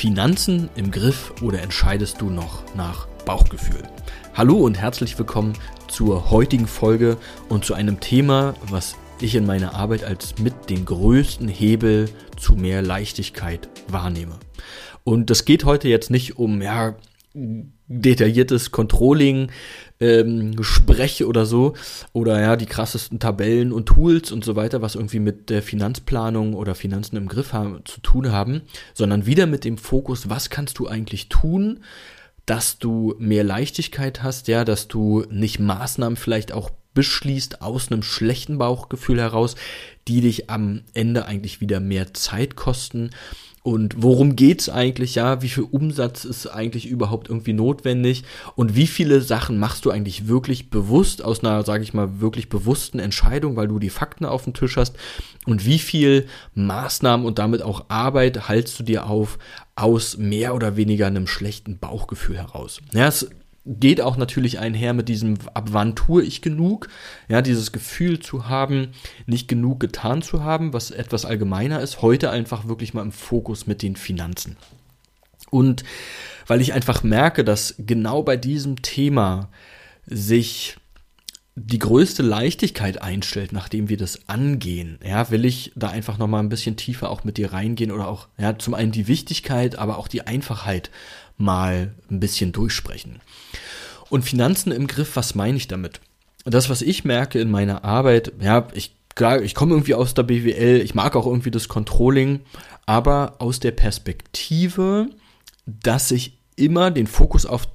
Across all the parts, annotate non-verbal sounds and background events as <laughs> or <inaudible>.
Finanzen im Griff oder entscheidest du noch nach Bauchgefühl? Hallo und herzlich willkommen zur heutigen Folge und zu einem Thema, was ich in meiner Arbeit als mit den größten Hebel zu mehr Leichtigkeit wahrnehme. Und das geht heute jetzt nicht um ja, detailliertes Controlling, ähm, Spreche oder so oder ja die krassesten Tabellen und Tools und so weiter, was irgendwie mit der Finanzplanung oder Finanzen im Griff haben, zu tun haben, sondern wieder mit dem Fokus, was kannst du eigentlich tun, dass du mehr Leichtigkeit hast, ja, dass du nicht Maßnahmen vielleicht auch beschließt aus einem schlechten Bauchgefühl heraus, die dich am Ende eigentlich wieder mehr Zeit kosten und worum geht's eigentlich, ja, wie viel Umsatz ist eigentlich überhaupt irgendwie notwendig? Und wie viele Sachen machst du eigentlich wirklich bewusst aus einer, sage ich mal, wirklich bewussten Entscheidung, weil du die Fakten auf dem Tisch hast? Und wie viel Maßnahmen und damit auch Arbeit haltst du dir auf aus mehr oder weniger einem schlechten Bauchgefühl heraus. Ja, es geht auch natürlich einher mit diesem, ab wann tue ich genug? Ja, dieses Gefühl zu haben, nicht genug getan zu haben, was etwas allgemeiner ist, heute einfach wirklich mal im Fokus mit den Finanzen. Und weil ich einfach merke, dass genau bei diesem Thema sich die größte Leichtigkeit einstellt, nachdem wir das angehen, ja, will ich da einfach noch mal ein bisschen tiefer auch mit dir reingehen oder auch, ja, zum einen die Wichtigkeit, aber auch die Einfachheit mal ein bisschen durchsprechen. Und Finanzen im Griff, was meine ich damit? Das, was ich merke in meiner Arbeit, ja, ich, ich komme irgendwie aus der BWL, ich mag auch irgendwie das Controlling, aber aus der Perspektive, dass ich immer den Fokus auf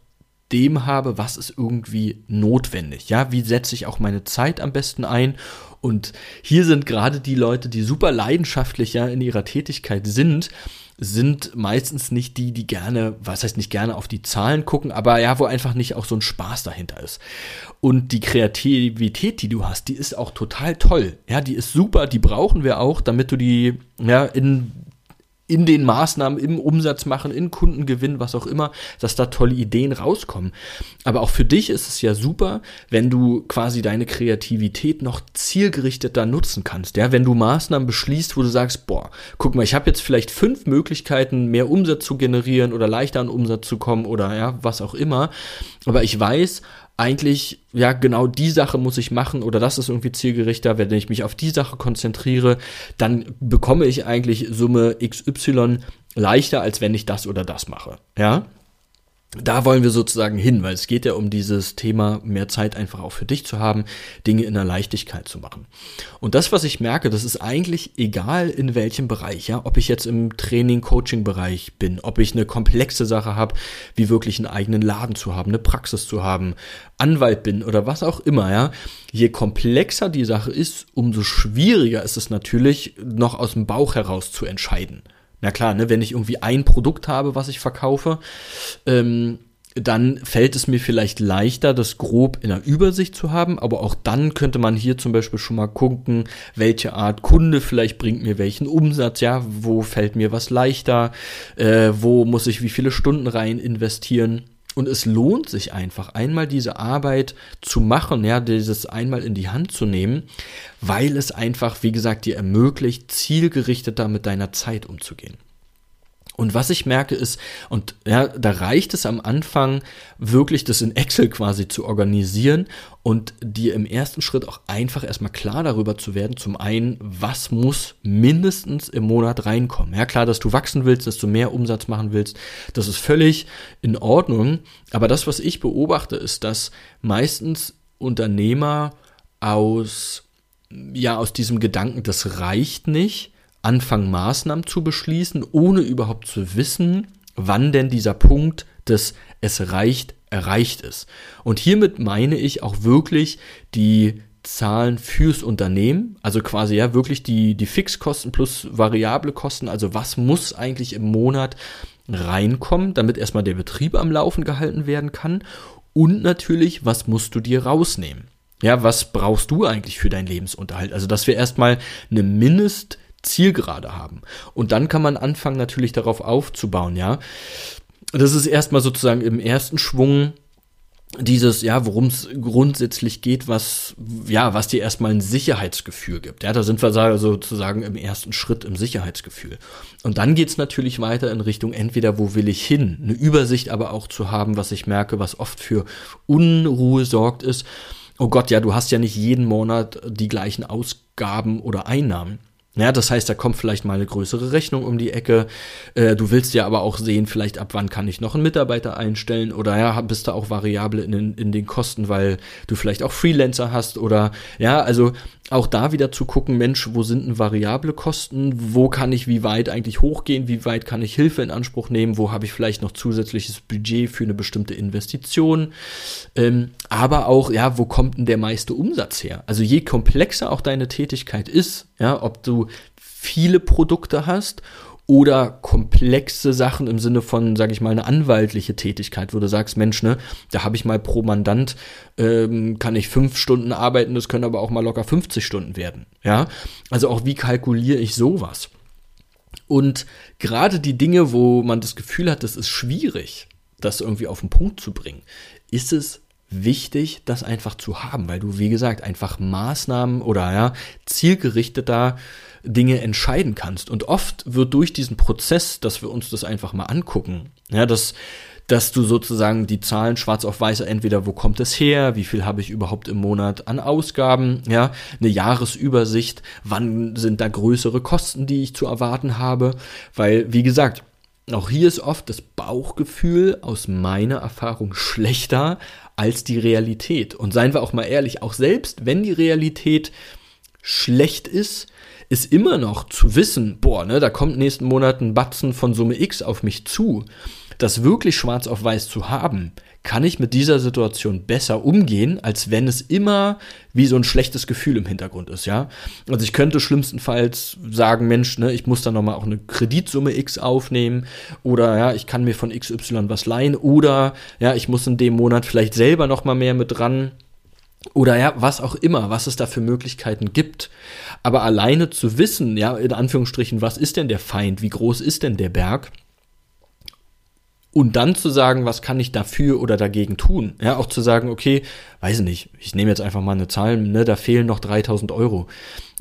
dem habe, was ist irgendwie notwendig. Ja, wie setze ich auch meine Zeit am besten ein? Und hier sind gerade die Leute, die super leidenschaftlich in ihrer Tätigkeit sind, sind meistens nicht die, die gerne, was heißt nicht gerne auf die Zahlen gucken, aber ja, wo einfach nicht auch so ein Spaß dahinter ist. Und die Kreativität, die du hast, die ist auch total toll. Ja, die ist super, die brauchen wir auch, damit du die ja in in den Maßnahmen, im Umsatz machen, in Kundengewinn, was auch immer, dass da tolle Ideen rauskommen. Aber auch für dich ist es ja super, wenn du quasi deine Kreativität noch zielgerichteter nutzen kannst. Ja, wenn du Maßnahmen beschließt, wo du sagst, boah, guck mal, ich habe jetzt vielleicht fünf Möglichkeiten, mehr Umsatz zu generieren oder leichter an Umsatz zu kommen oder ja, was auch immer. Aber ich weiß, eigentlich, ja, genau die Sache muss ich machen oder das ist irgendwie zielgerichter, wenn ich mich auf die Sache konzentriere, dann bekomme ich eigentlich Summe XY leichter, als wenn ich das oder das mache, ja da wollen wir sozusagen hin, weil es geht ja um dieses Thema, mehr Zeit einfach auch für dich zu haben, Dinge in der Leichtigkeit zu machen. Und das, was ich merke, das ist eigentlich egal in welchem Bereich, ja, ob ich jetzt im Training, Coaching-Bereich bin, ob ich eine komplexe Sache habe, wie wirklich einen eigenen Laden zu haben, eine Praxis zu haben, Anwalt bin oder was auch immer, ja. Je komplexer die Sache ist, umso schwieriger ist es natürlich, noch aus dem Bauch heraus zu entscheiden. Na klar, ne, wenn ich irgendwie ein Produkt habe, was ich verkaufe, ähm, dann fällt es mir vielleicht leichter, das grob in der Übersicht zu haben, aber auch dann könnte man hier zum Beispiel schon mal gucken, welche Art Kunde vielleicht bringt mir welchen Umsatz, ja, wo fällt mir was leichter, äh, wo muss ich wie viele Stunden rein investieren. Und es lohnt sich einfach, einmal diese Arbeit zu machen, ja, dieses einmal in die Hand zu nehmen, weil es einfach, wie gesagt, dir ermöglicht, zielgerichteter mit deiner Zeit umzugehen. Und was ich merke ist, und ja, da reicht es am Anfang wirklich, das in Excel quasi zu organisieren und dir im ersten Schritt auch einfach erstmal klar darüber zu werden, zum einen, was muss mindestens im Monat reinkommen. Ja, klar, dass du wachsen willst, dass du mehr Umsatz machen willst, das ist völlig in Ordnung. Aber das, was ich beobachte, ist, dass meistens Unternehmer aus, ja, aus diesem Gedanken, das reicht nicht, anfangen, Maßnahmen zu beschließen, ohne überhaupt zu wissen, wann denn dieser Punkt des Es reicht erreicht ist. Und hiermit meine ich auch wirklich die Zahlen fürs Unternehmen, also quasi ja wirklich die, die Fixkosten plus variable Kosten, also was muss eigentlich im Monat reinkommen, damit erstmal der Betrieb am Laufen gehalten werden kann und natürlich, was musst du dir rausnehmen? Ja, was brauchst du eigentlich für deinen Lebensunterhalt? Also, dass wir erstmal eine Mindestzielgerade haben. Und dann kann man anfangen, natürlich darauf aufzubauen, ja. Das ist erstmal sozusagen im ersten Schwung dieses, ja, worum es grundsätzlich geht, was, ja, was dir erstmal ein Sicherheitsgefühl gibt. Ja, da sind wir sozusagen im ersten Schritt im Sicherheitsgefühl. Und dann geht's natürlich weiter in Richtung entweder, wo will ich hin? Eine Übersicht aber auch zu haben, was ich merke, was oft für Unruhe sorgt, ist, oh Gott, ja, du hast ja nicht jeden Monat die gleichen Ausgaben oder Einnahmen. Ja, das heißt, da kommt vielleicht mal eine größere Rechnung um die Ecke. Äh, du willst ja aber auch sehen, vielleicht ab wann kann ich noch einen Mitarbeiter einstellen oder ja, bist du auch variabel in den, in den Kosten, weil du vielleicht auch Freelancer hast oder ja, also auch da wieder zu gucken, Mensch, wo sind denn variable Kosten? Wo kann ich wie weit eigentlich hochgehen? Wie weit kann ich Hilfe in Anspruch nehmen? Wo habe ich vielleicht noch zusätzliches Budget für eine bestimmte Investition? Ähm, aber auch, ja, wo kommt denn der meiste Umsatz her? Also je komplexer auch deine Tätigkeit ist, ja, ob du viele Produkte hast oder komplexe Sachen im Sinne von, sage ich mal, eine anwaltliche Tätigkeit, wo du sagst, Mensch, ne, da habe ich mal pro Mandant, ähm, kann ich fünf Stunden arbeiten, das können aber auch mal locker 50 Stunden werden. Ja, also auch wie kalkuliere ich sowas? Und gerade die Dinge, wo man das Gefühl hat, das ist schwierig, das irgendwie auf den Punkt zu bringen, ist es wichtig, das einfach zu haben, weil du, wie gesagt, einfach Maßnahmen oder ja, zielgerichteter Dinge entscheiden kannst. Und oft wird durch diesen Prozess, dass wir uns das einfach mal angucken, ja, dass, dass du sozusagen die Zahlen schwarz auf weiß, entweder wo kommt es her, wie viel habe ich überhaupt im Monat an Ausgaben, ja, eine Jahresübersicht, wann sind da größere Kosten, die ich zu erwarten habe, weil, wie gesagt, auch hier ist oft das Bauchgefühl aus meiner Erfahrung schlechter als die Realität. Und seien wir auch mal ehrlich, auch selbst wenn die Realität schlecht ist, ist immer noch zu wissen, boah, ne, da kommt nächsten Monat ein Batzen von Summe X auf mich zu. Das wirklich schwarz auf weiß zu haben, kann ich mit dieser Situation besser umgehen, als wenn es immer wie so ein schlechtes Gefühl im Hintergrund ist, ja. Also ich könnte schlimmstenfalls sagen, Mensch, ne, ich muss da nochmal auch eine Kreditsumme X aufnehmen oder ja, ich kann mir von XY was leihen oder ja, ich muss in dem Monat vielleicht selber nochmal mehr mit dran oder ja, was auch immer, was es da für Möglichkeiten gibt. Aber alleine zu wissen, ja, in Anführungsstrichen, was ist denn der Feind, wie groß ist denn der Berg, und dann zu sagen, was kann ich dafür oder dagegen tun? Ja, auch zu sagen, okay, weiß nicht, ich nehme jetzt einfach mal eine Zahl, ne, da fehlen noch 3000 Euro.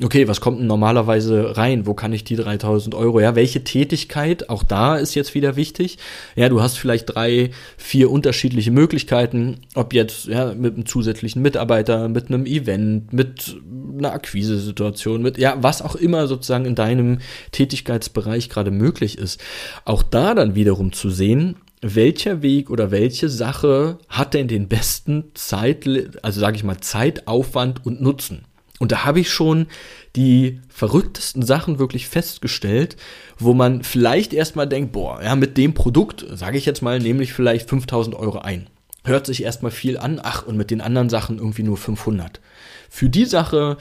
Okay, was kommt denn normalerweise rein? Wo kann ich die 3000 Euro? Ja, welche Tätigkeit? Auch da ist jetzt wieder wichtig. Ja, du hast vielleicht drei, vier unterschiedliche Möglichkeiten, ob jetzt, ja, mit einem zusätzlichen Mitarbeiter, mit einem Event, mit einer Akquise-Situation, mit, ja, was auch immer sozusagen in deinem Tätigkeitsbereich gerade möglich ist. Auch da dann wiederum zu sehen, welcher Weg oder welche Sache hat denn den besten Zeit, also sage ich mal Zeitaufwand und Nutzen? Und da habe ich schon die verrücktesten Sachen wirklich festgestellt, wo man vielleicht erstmal denkt, boah, ja, mit dem Produkt, sage ich jetzt mal, nämlich vielleicht 5000 Euro ein. Hört sich erstmal viel an, ach, und mit den anderen Sachen irgendwie nur 500. Für die Sache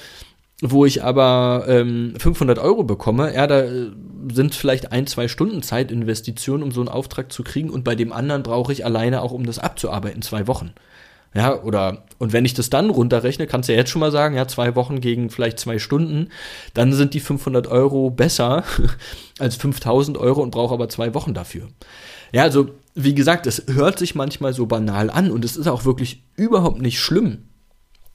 wo ich aber ähm, 500 Euro bekomme, ja, da äh, sind vielleicht ein, zwei Stunden Zeitinvestition, um so einen Auftrag zu kriegen und bei dem anderen brauche ich alleine auch, um das abzuarbeiten, zwei Wochen. Ja, oder, und wenn ich das dann runterrechne, kannst du ja jetzt schon mal sagen, ja, zwei Wochen gegen vielleicht zwei Stunden, dann sind die 500 Euro besser <laughs> als 5000 Euro und brauche aber zwei Wochen dafür. Ja, also, wie gesagt, es hört sich manchmal so banal an und es ist auch wirklich überhaupt nicht schlimm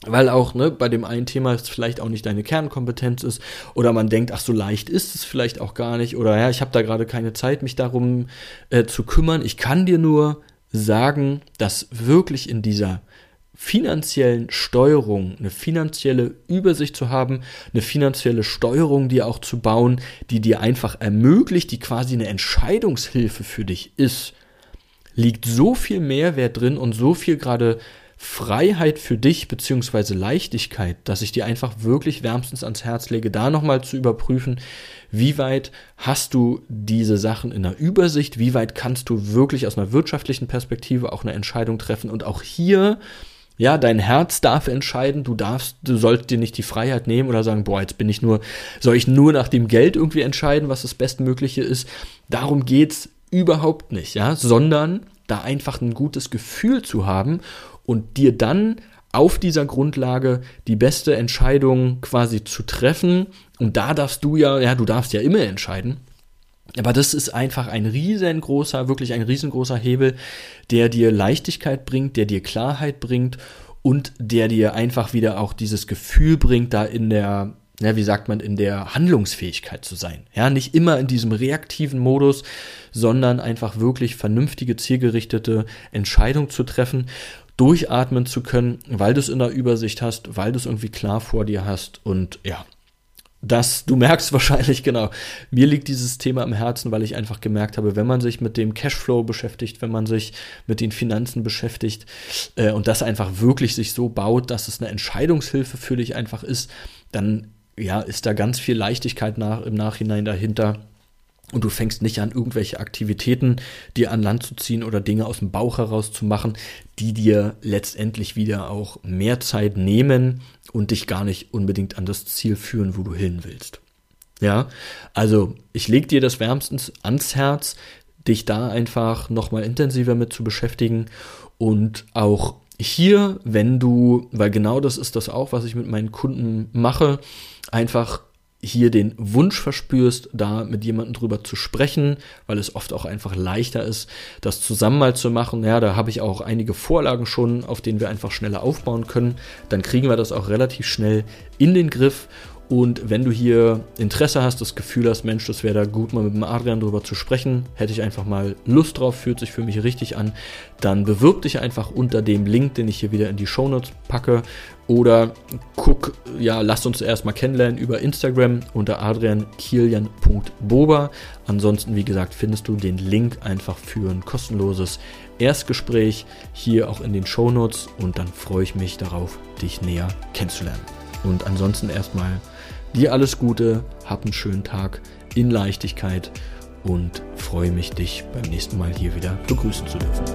weil auch ne, bei dem einen Thema es vielleicht auch nicht deine Kernkompetenz ist oder man denkt, ach so leicht ist es vielleicht auch gar nicht oder ja, ich habe da gerade keine Zeit, mich darum äh, zu kümmern. Ich kann dir nur sagen, dass wirklich in dieser finanziellen Steuerung, eine finanzielle Übersicht zu haben, eine finanzielle Steuerung dir auch zu bauen, die dir einfach ermöglicht, die quasi eine Entscheidungshilfe für dich ist, liegt so viel Mehrwert drin und so viel gerade Freiheit für dich beziehungsweise Leichtigkeit, dass ich dir einfach wirklich wärmstens ans Herz lege, da nochmal zu überprüfen, wie weit hast du diese Sachen in der Übersicht, wie weit kannst du wirklich aus einer wirtschaftlichen Perspektive auch eine Entscheidung treffen und auch hier Ja, dein Herz darf entscheiden, du darfst, du sollst dir nicht die Freiheit nehmen oder sagen, boah, jetzt bin ich nur, soll ich nur nach dem Geld irgendwie entscheiden, was das Bestmögliche ist. Darum geht's überhaupt nicht, ja, sondern da einfach ein gutes Gefühl zu haben und dir dann auf dieser Grundlage die beste Entscheidung quasi zu treffen. Und da darfst du ja, ja, du darfst ja immer entscheiden. Aber das ist einfach ein riesengroßer, wirklich ein riesengroßer Hebel, der dir Leichtigkeit bringt, der dir Klarheit bringt und der dir einfach wieder auch dieses Gefühl bringt, da in der, ja, wie sagt man, in der Handlungsfähigkeit zu sein. Ja, nicht immer in diesem reaktiven Modus, sondern einfach wirklich vernünftige, zielgerichtete Entscheidungen zu treffen, durchatmen zu können, weil du es in der Übersicht hast, weil du es irgendwie klar vor dir hast und ja, das, du merkst <laughs> wahrscheinlich genau, mir liegt dieses Thema am Herzen, weil ich einfach gemerkt habe, wenn man sich mit dem Cashflow beschäftigt, wenn man sich mit den Finanzen beschäftigt äh, und das einfach wirklich sich so baut, dass es eine Entscheidungshilfe für dich einfach ist, dann ja, ist da ganz viel Leichtigkeit nach, im Nachhinein dahinter und du fängst nicht an, irgendwelche Aktivitäten dir an Land zu ziehen oder Dinge aus dem Bauch heraus zu machen, die dir letztendlich wieder auch mehr Zeit nehmen und dich gar nicht unbedingt an das Ziel führen, wo du hin willst. Ja, also ich leg dir das wärmstens ans Herz, dich da einfach nochmal intensiver mit zu beschäftigen und auch hier, wenn du, weil genau das ist das auch, was ich mit meinen Kunden mache, einfach hier den Wunsch verspürst, da mit jemandem drüber zu sprechen, weil es oft auch einfach leichter ist, das zusammen mal zu machen. Ja, da habe ich auch einige Vorlagen schon, auf denen wir einfach schneller aufbauen können. Dann kriegen wir das auch relativ schnell in den Griff und wenn du hier Interesse hast, das Gefühl hast, Mensch, das wäre da gut, mal mit dem Adrian drüber zu sprechen, hätte ich einfach mal Lust drauf, fühlt sich für mich richtig an, dann bewirb dich einfach unter dem Link, den ich hier wieder in die Shownotes packe. Oder guck, ja, lass uns erstmal kennenlernen über Instagram unter adriankilian.boba. Ansonsten, wie gesagt, findest du den Link einfach für ein kostenloses Erstgespräch hier auch in den Shownotes und dann freue ich mich darauf, dich näher kennenzulernen. Und ansonsten erstmal Dir alles Gute, hab einen schönen Tag in Leichtigkeit und freue mich, dich beim nächsten Mal hier wieder begrüßen zu dürfen.